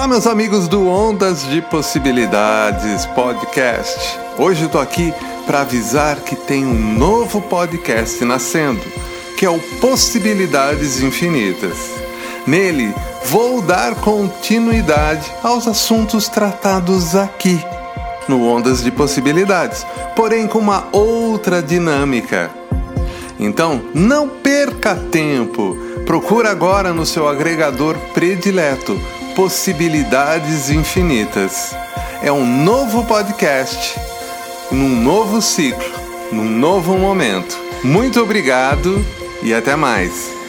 Olá, meus amigos do Ondas de Possibilidades Podcast. Hoje eu tô aqui para avisar que tem um novo podcast nascendo, que é o Possibilidades Infinitas. Nele, vou dar continuidade aos assuntos tratados aqui no Ondas de Possibilidades, porém com uma outra dinâmica. Então, não perca tempo. Procura agora no seu agregador predileto Possibilidades Infinitas. É um novo podcast, num novo ciclo, num novo momento. Muito obrigado e até mais.